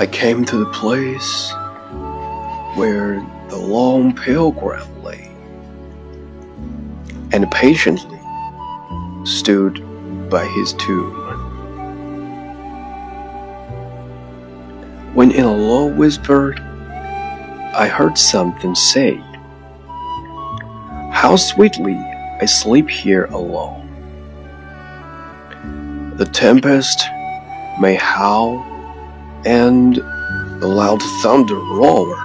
I came to the place where the lone pilgrim lay, and patiently stood by his tomb. When in a low whisper I heard something say, How sweetly I sleep here alone. The tempest may howl and the loud thunder roar,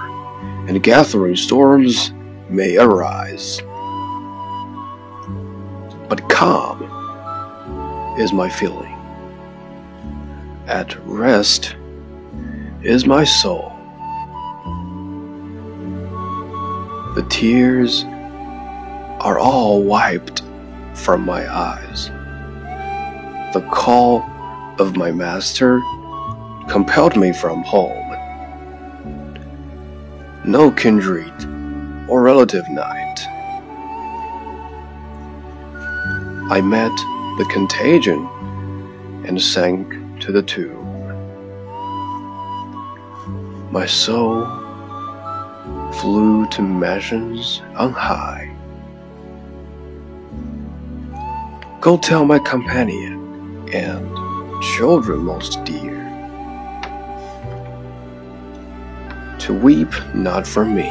and gathering storms may arise. But calm is my feeling. At rest is my soul. The tears are all wiped from my eyes. The call of my master compelled me from home. No kindred or relative night. I met the contagion and sank to the tomb. My soul flew to mansions on high. Go tell my companion and children most dear to weep not for me.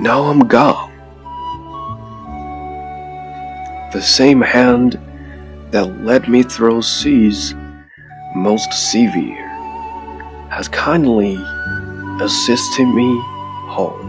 Now I'm gone. The same hand that led me through seas most severe has kindly assisted me home.